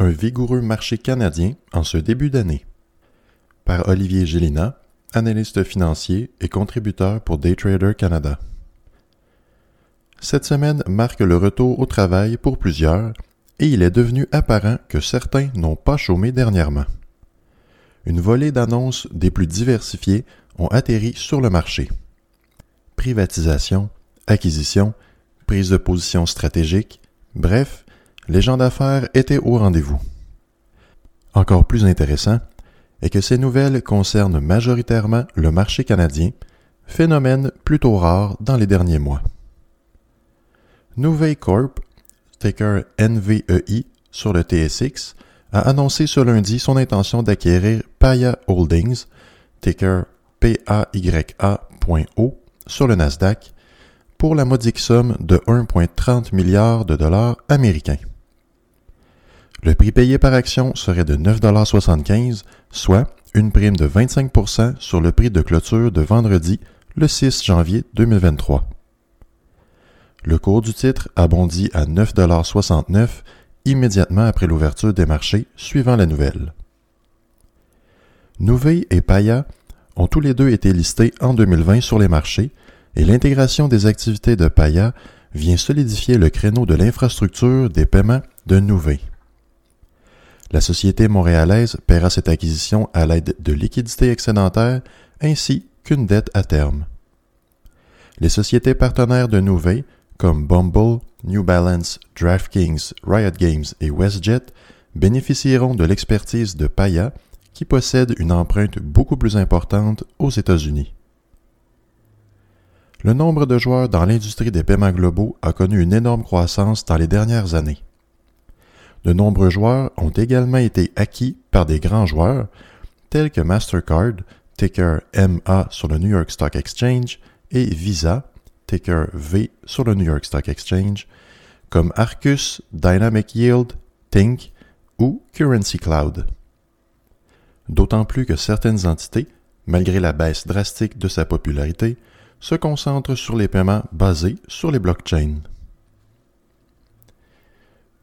Un vigoureux marché canadien en ce début d'année. Par Olivier Gélina, analyste financier et contributeur pour Daytrader Canada. Cette semaine marque le retour au travail pour plusieurs et il est devenu apparent que certains n'ont pas chômé dernièrement. Une volée d'annonces des plus diversifiées ont atterri sur le marché. Privatisation, acquisition, prise de position stratégique, bref, les gens d'affaires étaient au rendez-vous. Encore plus intéressant est que ces nouvelles concernent majoritairement le marché canadien, phénomène plutôt rare dans les derniers mois. Nuvei Corp, ticker NVEI sur le TSX, a annoncé ce lundi son intention d'acquérir Paya Holdings, ticker PAYA.O, sur le Nasdaq, pour la modique somme de 1,30 milliard de dollars américains. Le prix payé par action serait de 9,75 soit une prime de 25% sur le prix de clôture de vendredi, le 6 janvier 2023. Le cours du titre a bondi à 9,69 immédiatement après l'ouverture des marchés suivant la nouvelle. Nouvelle et Paya ont tous les deux été listés en 2020 sur les marchés et l'intégration des activités de Paya vient solidifier le créneau de l'infrastructure des paiements de Nouvé. La société montréalaise paiera cette acquisition à l'aide de liquidités excédentaires ainsi qu'une dette à terme. Les sociétés partenaires de Nouvé, comme Bumble, New Balance, DraftKings, Riot Games et WestJet, bénéficieront de l'expertise de Paya, qui possède une empreinte beaucoup plus importante aux États-Unis. Le nombre de joueurs dans l'industrie des paiements globaux a connu une énorme croissance dans les dernières années. De nombreux joueurs ont également été acquis par des grands joueurs tels que Mastercard, ticker MA sur le New York Stock Exchange, et Visa, ticker V sur le New York Stock Exchange, comme Arcus, Dynamic Yield, Tink ou Currency Cloud. D'autant plus que certaines entités, malgré la baisse drastique de sa popularité, se concentre sur les paiements basés sur les blockchains.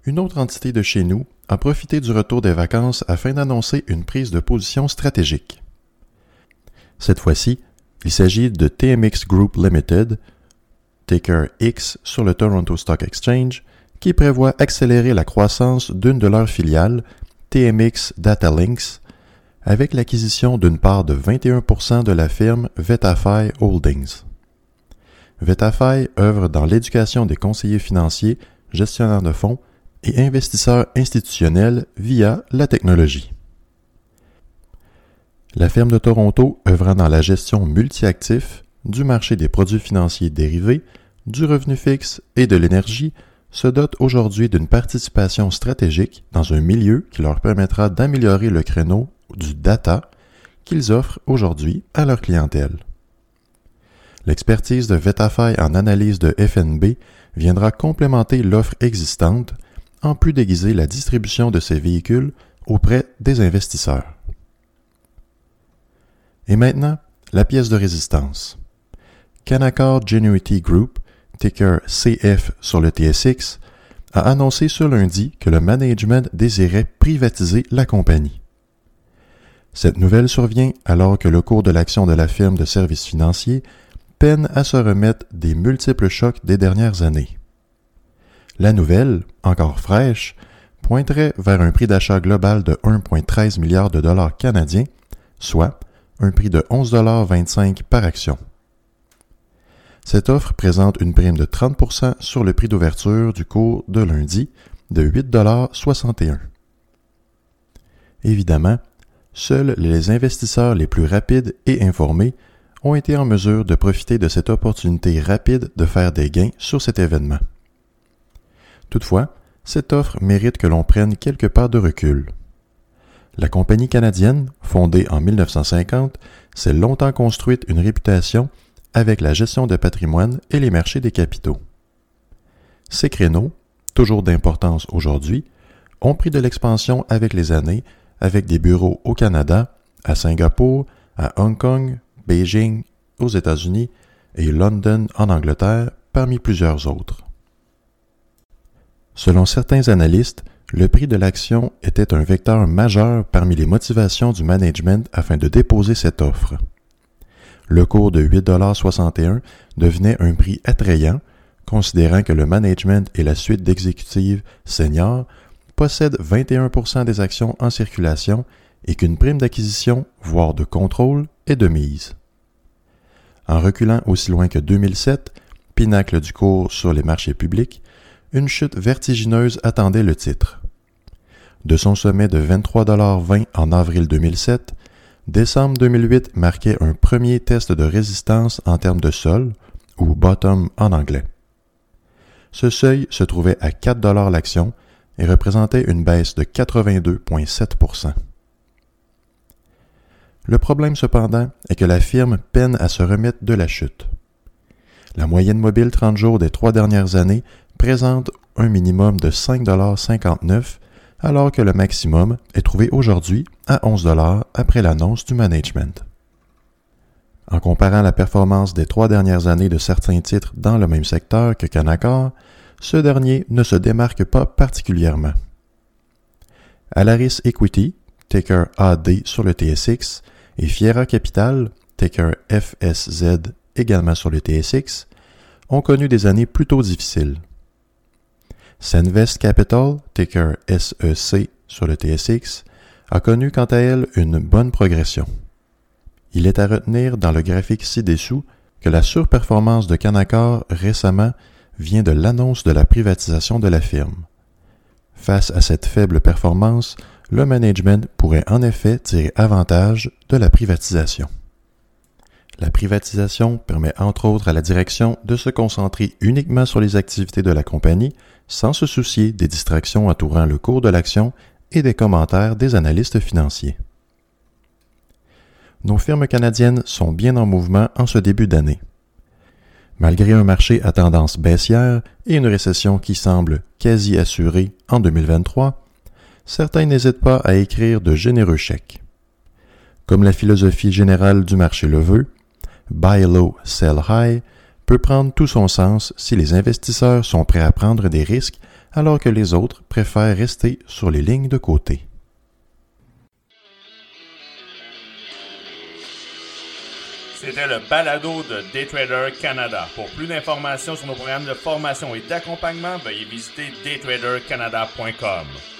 Une autre entité de chez nous a profité du retour des vacances afin d'annoncer une prise de position stratégique. Cette fois-ci, il s'agit de TMX Group Limited, ticker X sur le Toronto Stock Exchange, qui prévoit accélérer la croissance d'une de leurs filiales, TMX Datalinks, avec l'acquisition d'une part de 21% de la firme Vetafy Holdings. Vetafy œuvre dans l'éducation des conseillers financiers, gestionnaires de fonds et investisseurs institutionnels via la technologie. La firme de Toronto œuvrant dans la gestion multi-actifs du marché des produits financiers dérivés, du revenu fixe et de l'énergie se dote aujourd'hui d'une participation stratégique dans un milieu qui leur permettra d'améliorer le créneau du data qu'ils offrent aujourd'hui à leur clientèle. L'expertise de Vetafy en analyse de FNB viendra complémenter l'offre existante, en plus d'aiguiser la distribution de ces véhicules auprès des investisseurs. Et maintenant, la pièce de résistance. Canaccord Genuity Group, ticker CF sur le TSX, a annoncé ce lundi que le management désirait privatiser la compagnie. Cette nouvelle survient alors que le cours de l'action de la firme de services financiers peine à se remettre des multiples chocs des dernières années. La nouvelle, encore fraîche, pointerait vers un prix d'achat global de 1,13 milliard de dollars canadiens, soit un prix de 11,25 par action. Cette offre présente une prime de 30% sur le prix d'ouverture du cours de lundi de 8,61 Évidemment, seuls les investisseurs les plus rapides et informés ont été en mesure de profiter de cette opportunité rapide de faire des gains sur cet événement. Toutefois, cette offre mérite que l'on prenne quelques pas de recul. La compagnie canadienne, fondée en 1950, s'est longtemps construite une réputation avec la gestion de patrimoine et les marchés des capitaux. Ces créneaux, toujours d'importance aujourd'hui, ont pris de l'expansion avec les années, avec des bureaux au Canada, à Singapour, à Hong Kong, Beijing, aux États-Unis et London en Angleterre, parmi plusieurs autres. Selon certains analystes, le prix de l'action était un vecteur majeur parmi les motivations du management afin de déposer cette offre. Le cours de 8,61 devenait un prix attrayant, considérant que le management et la suite d'exécutives seniors possèdent 21% des actions en circulation et qu'une prime d'acquisition, voire de contrôle, est de mise. En reculant aussi loin que 2007, pinacle du cours sur les marchés publics, une chute vertigineuse attendait le titre. De son sommet de 23,20 en avril 2007, décembre 2008 marquait un premier test de résistance en termes de sol, ou bottom en anglais. Ce seuil se trouvait à 4 l'action et représentait une baisse de 82,7% Le problème cependant est que la firme peine à se remettre de la chute. La moyenne mobile 30 jours des trois dernières années présente un minimum de 5,59 alors que le maximum est trouvé aujourd'hui à 11 après l'annonce du management. En comparant la performance des trois dernières années de certains titres dans le même secteur que Canaccord, ce dernier ne se démarque pas particulièrement. Alaris Equity, ticker AD sur le TSX, et Fiera Capital, ticker FSZ également sur le TSX, ont connu des années plutôt difficiles. Senvest Capital, ticker SEC sur le TSX, a connu quant à elle une bonne progression. Il est à retenir dans le graphique ci-dessous que la surperformance de Canaccord récemment vient de l'annonce de la privatisation de la firme. Face à cette faible performance, le management pourrait en effet tirer avantage de la privatisation. La privatisation permet entre autres à la direction de se concentrer uniquement sur les activités de la compagnie sans se soucier des distractions entourant le cours de l'action et des commentaires des analystes financiers. Nos firmes canadiennes sont bien en mouvement en ce début d'année. Malgré un marché à tendance baissière et une récession qui semble quasi assurée en 2023, certains n'hésitent pas à écrire de généreux chèques. Comme la philosophie générale du marché le veut, buy low, sell high peut prendre tout son sens si les investisseurs sont prêts à prendre des risques alors que les autres préfèrent rester sur les lignes de côté. C'était le balado de Daytrader Canada. Pour plus d'informations sur nos programmes de formation et d'accompagnement, veuillez visiter daytradercanada.com.